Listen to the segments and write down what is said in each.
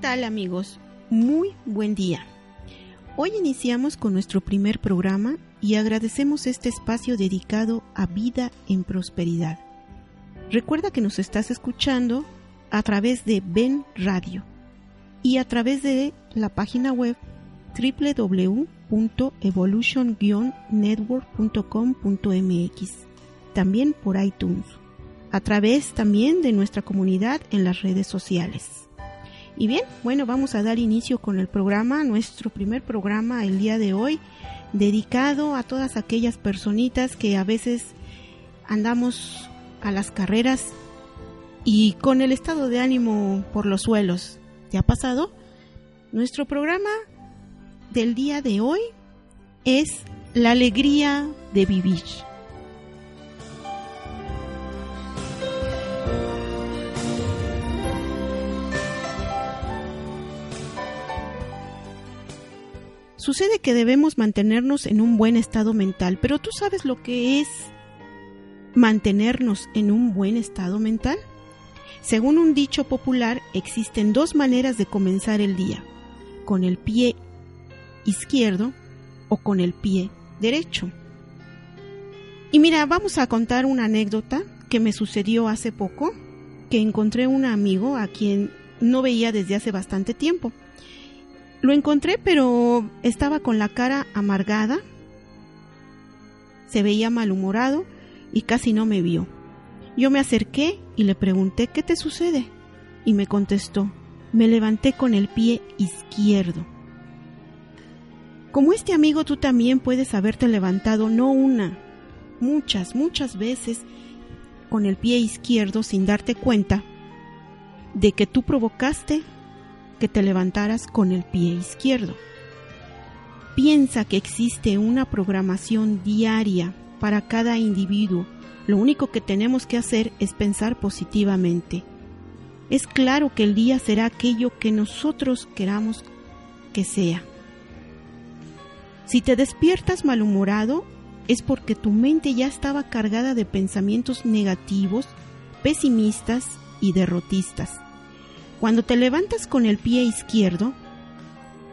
tal amigos? Muy buen día. Hoy iniciamos con nuestro primer programa y agradecemos este espacio dedicado a vida en prosperidad. Recuerda que nos estás escuchando a través de Ben Radio y a través de la página web www.evolution-network.com.mx, también por iTunes, a través también de nuestra comunidad en las redes sociales. Y bien, bueno, vamos a dar inicio con el programa, nuestro primer programa el día de hoy, dedicado a todas aquellas personitas que a veces andamos a las carreras y con el estado de ánimo por los suelos. ¿Te ha pasado? Nuestro programa del día de hoy es la alegría de vivir. Sucede que debemos mantenernos en un buen estado mental, pero ¿tú sabes lo que es mantenernos en un buen estado mental? Según un dicho popular, existen dos maneras de comenzar el día, con el pie izquierdo o con el pie derecho. Y mira, vamos a contar una anécdota que me sucedió hace poco, que encontré un amigo a quien no veía desde hace bastante tiempo. Lo encontré, pero estaba con la cara amargada, se veía malhumorado y casi no me vio. Yo me acerqué y le pregunté ¿qué te sucede? Y me contestó, me levanté con el pie izquierdo. Como este amigo tú también puedes haberte levantado no una, muchas, muchas veces con el pie izquierdo sin darte cuenta de que tú provocaste que te levantaras con el pie izquierdo. Piensa que existe una programación diaria para cada individuo. Lo único que tenemos que hacer es pensar positivamente. Es claro que el día será aquello que nosotros queramos que sea. Si te despiertas malhumorado, es porque tu mente ya estaba cargada de pensamientos negativos, pesimistas y derrotistas. Cuando te levantas con el pie izquierdo,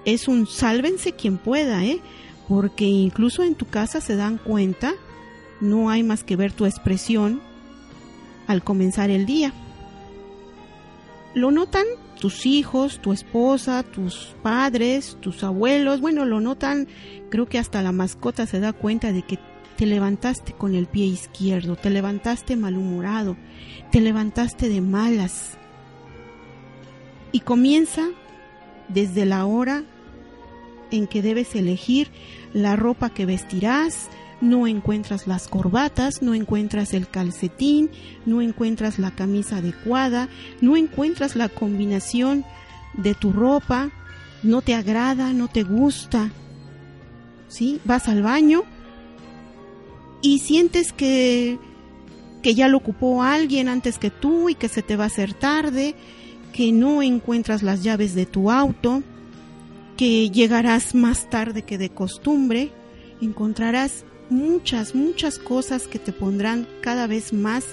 es un sálvense quien pueda, ¿eh? Porque incluso en tu casa se dan cuenta, no hay más que ver tu expresión al comenzar el día. Lo notan tus hijos, tu esposa, tus padres, tus abuelos, bueno, lo notan, creo que hasta la mascota se da cuenta de que te levantaste con el pie izquierdo, te levantaste malhumorado, te levantaste de malas, y comienza desde la hora en que debes elegir la ropa que vestirás, no encuentras las corbatas, no encuentras el calcetín, no encuentras la camisa adecuada, no encuentras la combinación de tu ropa, no te agrada, no te gusta. ¿Sí? Vas al baño y sientes que que ya lo ocupó alguien antes que tú y que se te va a hacer tarde que no encuentras las llaves de tu auto, que llegarás más tarde que de costumbre, encontrarás muchas, muchas cosas que te pondrán cada vez más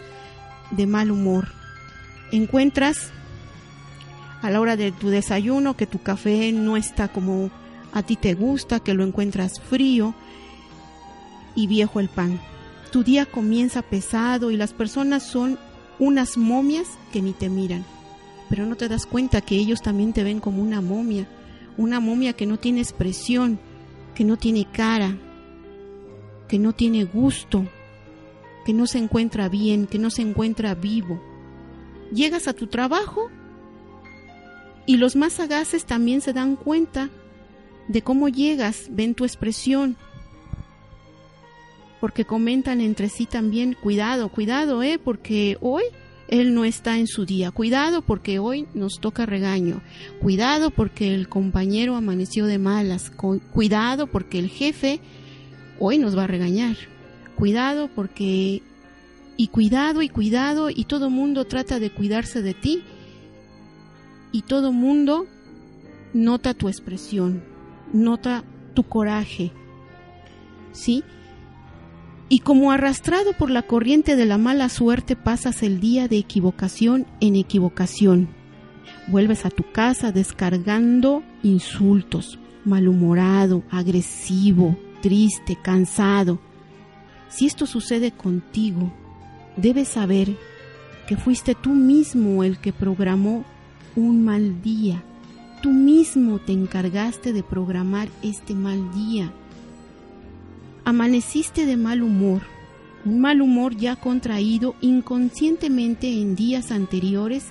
de mal humor. Encuentras a la hora de tu desayuno que tu café no está como a ti te gusta, que lo encuentras frío y viejo el pan. Tu día comienza pesado y las personas son unas momias que ni te miran pero no te das cuenta que ellos también te ven como una momia, una momia que no tiene expresión, que no tiene cara, que no tiene gusto, que no se encuentra bien, que no se encuentra vivo. Llegas a tu trabajo y los más sagaces también se dan cuenta de cómo llegas, ven tu expresión, porque comentan entre sí también, cuidado, cuidado, eh, porque hoy él no está en su día. Cuidado porque hoy nos toca regaño. Cuidado porque el compañero amaneció de malas. Cuidado porque el jefe hoy nos va a regañar. Cuidado porque... Y cuidado y cuidado y todo mundo trata de cuidarse de ti. Y todo mundo nota tu expresión, nota tu coraje. ¿Sí? Y como arrastrado por la corriente de la mala suerte pasas el día de equivocación en equivocación. Vuelves a tu casa descargando insultos, malhumorado, agresivo, triste, cansado. Si esto sucede contigo, debes saber que fuiste tú mismo el que programó un mal día. Tú mismo te encargaste de programar este mal día amaneciste de mal humor, un mal humor ya contraído inconscientemente en días anteriores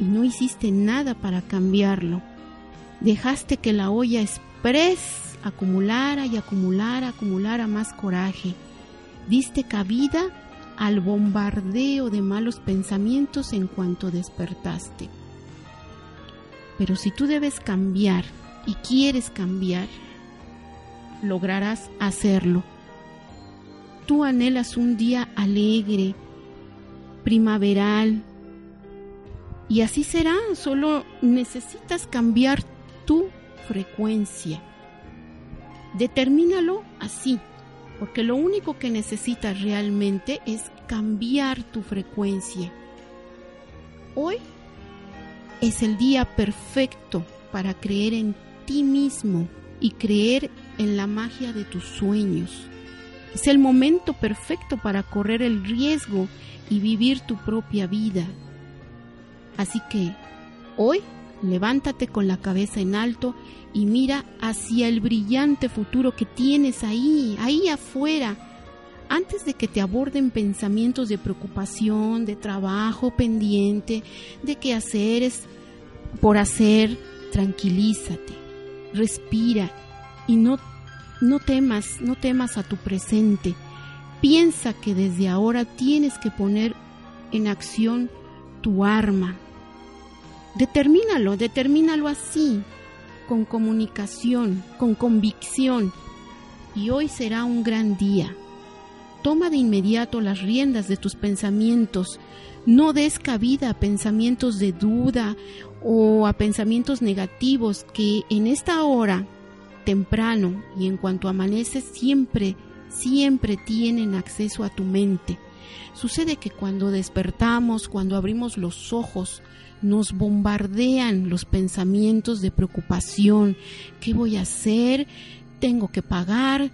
y no hiciste nada para cambiarlo. Dejaste que la olla express acumulara y acumulara, acumulara más coraje. Diste cabida al bombardeo de malos pensamientos en cuanto despertaste. Pero si tú debes cambiar y quieres cambiar, lograrás hacerlo. Tú anhelas un día alegre, primaveral, y así será, solo necesitas cambiar tu frecuencia. Determínalo así, porque lo único que necesitas realmente es cambiar tu frecuencia. Hoy es el día perfecto para creer en ti mismo y creer en la magia de tus sueños. Es el momento perfecto para correr el riesgo y vivir tu propia vida. Así que hoy levántate con la cabeza en alto y mira hacia el brillante futuro que tienes ahí, ahí afuera, antes de que te aborden pensamientos de preocupación, de trabajo pendiente, de qué hacer por hacer, tranquilízate, respira y no, no temas, no temas a tu presente. Piensa que desde ahora tienes que poner en acción tu arma. Determínalo, determínalo así, con comunicación, con convicción. Y hoy será un gran día. Toma de inmediato las riendas de tus pensamientos. No des cabida a pensamientos de duda o a pensamientos negativos que en esta hora temprano y en cuanto amanece siempre, siempre tienen acceso a tu mente. Sucede que cuando despertamos, cuando abrimos los ojos, nos bombardean los pensamientos de preocupación. ¿Qué voy a hacer? Tengo que pagar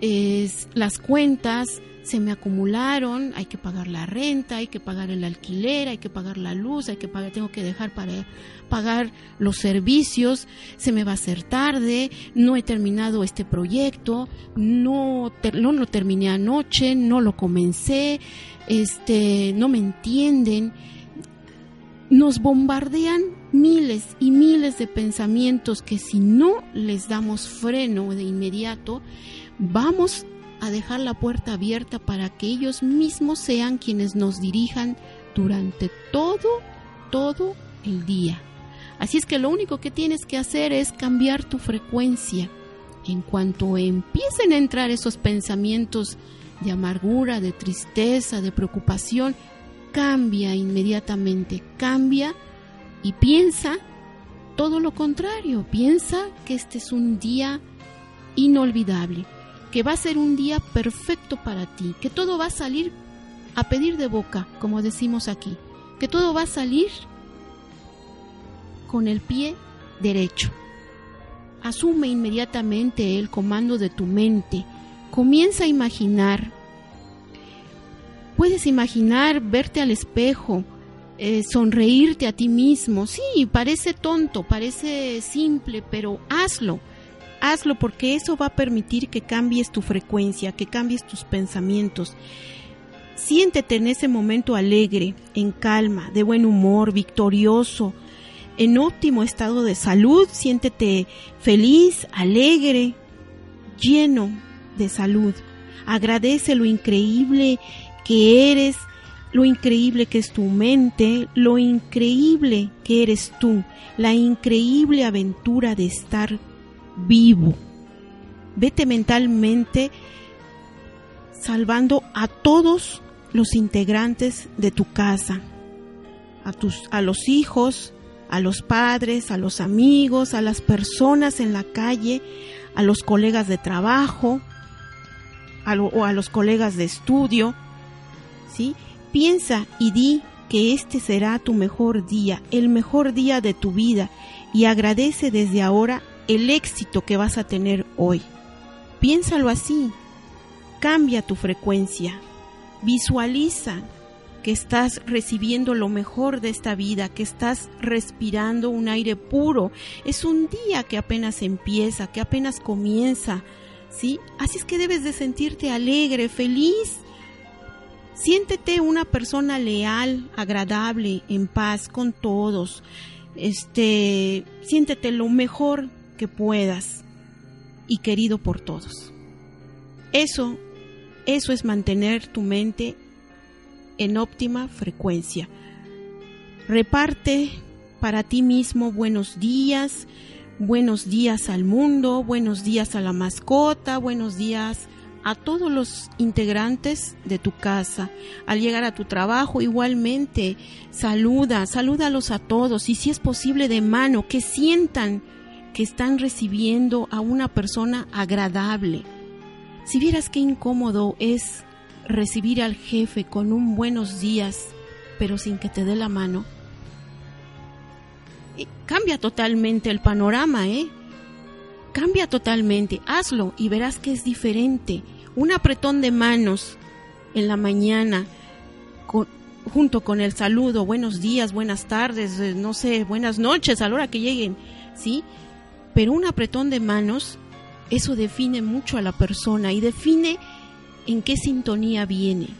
es, las cuentas, se me acumularon, hay que pagar la renta, hay que pagar el alquiler, hay que pagar la luz, hay que pagar, tengo que dejar para pagar los servicios, se me va a hacer tarde, no he terminado este proyecto, no, no lo terminé anoche, no lo comencé, este, no me entienden. Nos bombardean miles y miles de pensamientos que si no les damos freno de inmediato, vamos a dejar la puerta abierta para que ellos mismos sean quienes nos dirijan durante todo, todo el día. Así es que lo único que tienes que hacer es cambiar tu frecuencia. En cuanto empiecen a entrar esos pensamientos de amargura, de tristeza, de preocupación, cambia inmediatamente, cambia y piensa todo lo contrario, piensa que este es un día inolvidable que va a ser un día perfecto para ti, que todo va a salir a pedir de boca, como decimos aquí, que todo va a salir con el pie derecho. Asume inmediatamente el comando de tu mente, comienza a imaginar. Puedes imaginar verte al espejo eh, sonreírte a ti mismo. Sí, parece tonto, parece simple, pero hazlo. Hazlo porque eso va a permitir que cambies tu frecuencia, que cambies tus pensamientos. Siéntete en ese momento alegre, en calma, de buen humor, victorioso, en óptimo estado de salud. Siéntete feliz, alegre, lleno de salud. Agradece lo increíble que eres, lo increíble que es tu mente, lo increíble que eres tú, la increíble aventura de estar vivo. Vete mentalmente salvando a todos los integrantes de tu casa, a, tus, a los hijos, a los padres, a los amigos, a las personas en la calle, a los colegas de trabajo o a los colegas de estudio, ¿sí? Piensa y di que este será tu mejor día, el mejor día de tu vida y agradece desde ahora el éxito que vas a tener hoy. Piénsalo así, cambia tu frecuencia, visualiza que estás recibiendo lo mejor de esta vida, que estás respirando un aire puro. Es un día que apenas empieza, que apenas comienza, ¿sí? Así es que debes de sentirte alegre, feliz. Siéntete una persona leal, agradable, en paz con todos. Este, siéntete lo mejor que puedas y querido por todos. Eso eso es mantener tu mente en óptima frecuencia. Reparte para ti mismo buenos días, buenos días al mundo, buenos días a la mascota, buenos días a todos los integrantes de tu casa. Al llegar a tu trabajo, igualmente, saluda, salúdalos a todos y si es posible de mano, que sientan que están recibiendo a una persona agradable si vieras qué incómodo es recibir al jefe con un buenos días, pero sin que te dé la mano, cambia totalmente el panorama, ¿eh? Cambia totalmente, hazlo y verás que es diferente. Un apretón de manos en la mañana, junto con el saludo, buenos días, buenas tardes, eh, no sé, buenas noches a la hora que lleguen, ¿sí? Pero un apretón de manos eso define mucho a la persona y define en qué sintonía viene,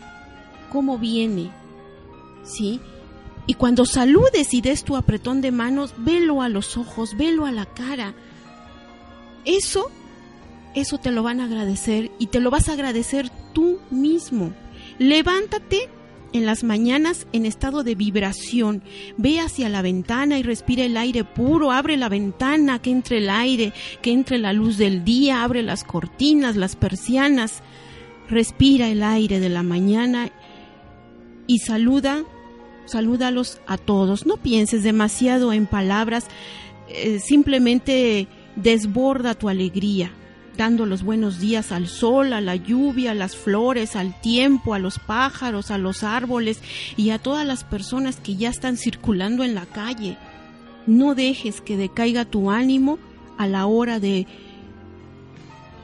cómo viene, ¿sí? Y cuando saludes y des tu apretón de manos, velo a los ojos, velo a la cara. Eso, eso te lo van a agradecer y te lo vas a agradecer tú mismo. Levántate en las mañanas en estado de vibración. Ve hacia la ventana y respira el aire puro, abre la ventana, que entre el aire, que entre la luz del día, abre las cortinas, las persianas, respira el aire de la mañana y saluda, salúdalos a todos. No pienses demasiado en palabras, eh, simplemente desborda tu alegría dando los buenos días al sol, a la lluvia, a las flores, al tiempo, a los pájaros, a los árboles y a todas las personas que ya están circulando en la calle. No dejes que decaiga tu ánimo a la hora de,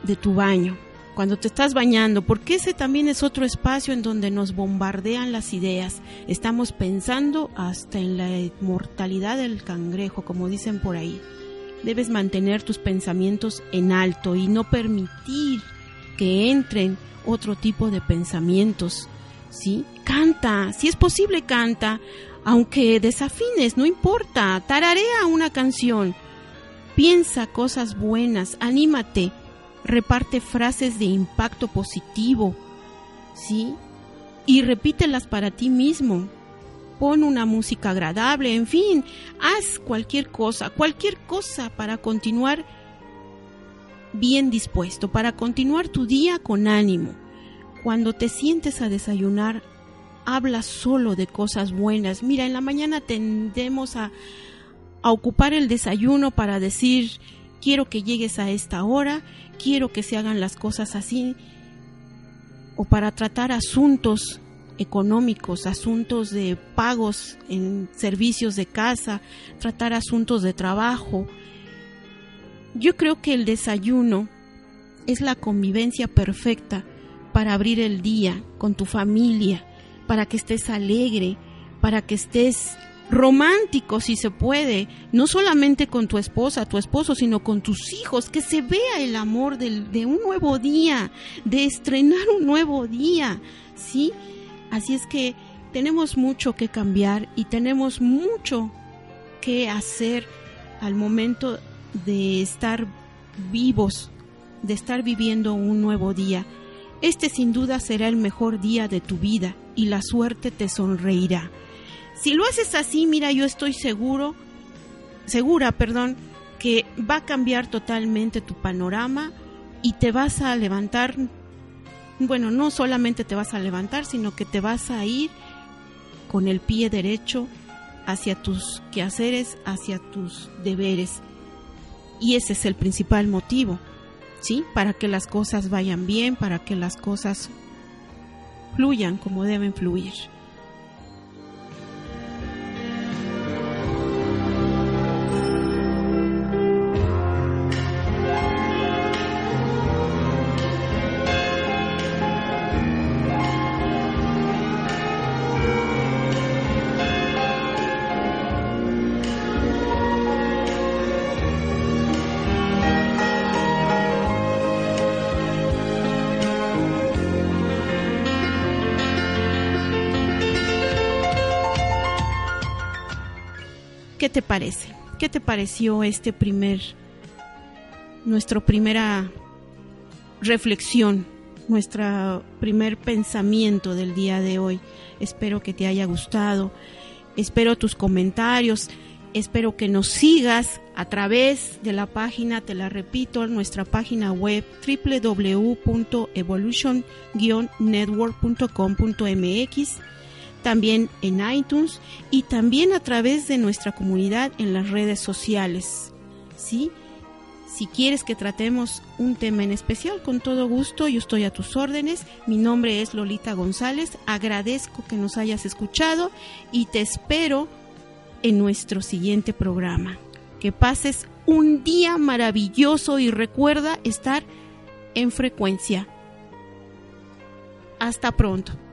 de tu baño, cuando te estás bañando, porque ese también es otro espacio en donde nos bombardean las ideas. Estamos pensando hasta en la inmortalidad del cangrejo, como dicen por ahí debes mantener tus pensamientos en alto y no permitir que entren otro tipo de pensamientos. ¿Sí? Canta, si es posible canta, aunque desafines, no importa, tararea una canción. Piensa cosas buenas, anímate, reparte frases de impacto positivo, ¿sí? Y repítelas para ti mismo pon una música agradable, en fin, haz cualquier cosa, cualquier cosa para continuar bien dispuesto, para continuar tu día con ánimo. Cuando te sientes a desayunar, habla solo de cosas buenas. Mira, en la mañana tendemos a ocupar el desayuno para decir, quiero que llegues a esta hora, quiero que se hagan las cosas así, o para tratar asuntos económicos, asuntos de pagos en servicios de casa, tratar asuntos de trabajo. Yo creo que el desayuno es la convivencia perfecta para abrir el día con tu familia, para que estés alegre, para que estés romántico si se puede, no solamente con tu esposa, tu esposo, sino con tus hijos, que se vea el amor de un nuevo día, de estrenar un nuevo día, ¿sí? Así es que tenemos mucho que cambiar y tenemos mucho que hacer al momento de estar vivos, de estar viviendo un nuevo día. Este sin duda será el mejor día de tu vida y la suerte te sonreirá. Si lo haces así, mira, yo estoy seguro, segura, perdón, que va a cambiar totalmente tu panorama y te vas a levantar, bueno, no solamente te vas a levantar, sino que te vas a ir con el pie derecho hacia tus quehaceres, hacia tus deberes. Y ese es el principal motivo, ¿sí? Para que las cosas vayan bien, para que las cosas fluyan como deben fluir. Te parece? ¿Qué te pareció este primer, nuestra primera reflexión, nuestro primer pensamiento del día de hoy? Espero que te haya gustado, espero tus comentarios, espero que nos sigas a través de la página, te la repito, nuestra página web www.evolution-network.com.mx también en iTunes y también a través de nuestra comunidad en las redes sociales. ¿Sí? Si quieres que tratemos un tema en especial, con todo gusto, yo estoy a tus órdenes. Mi nombre es Lolita González. Agradezco que nos hayas escuchado y te espero en nuestro siguiente programa. Que pases un día maravilloso y recuerda estar en frecuencia. Hasta pronto.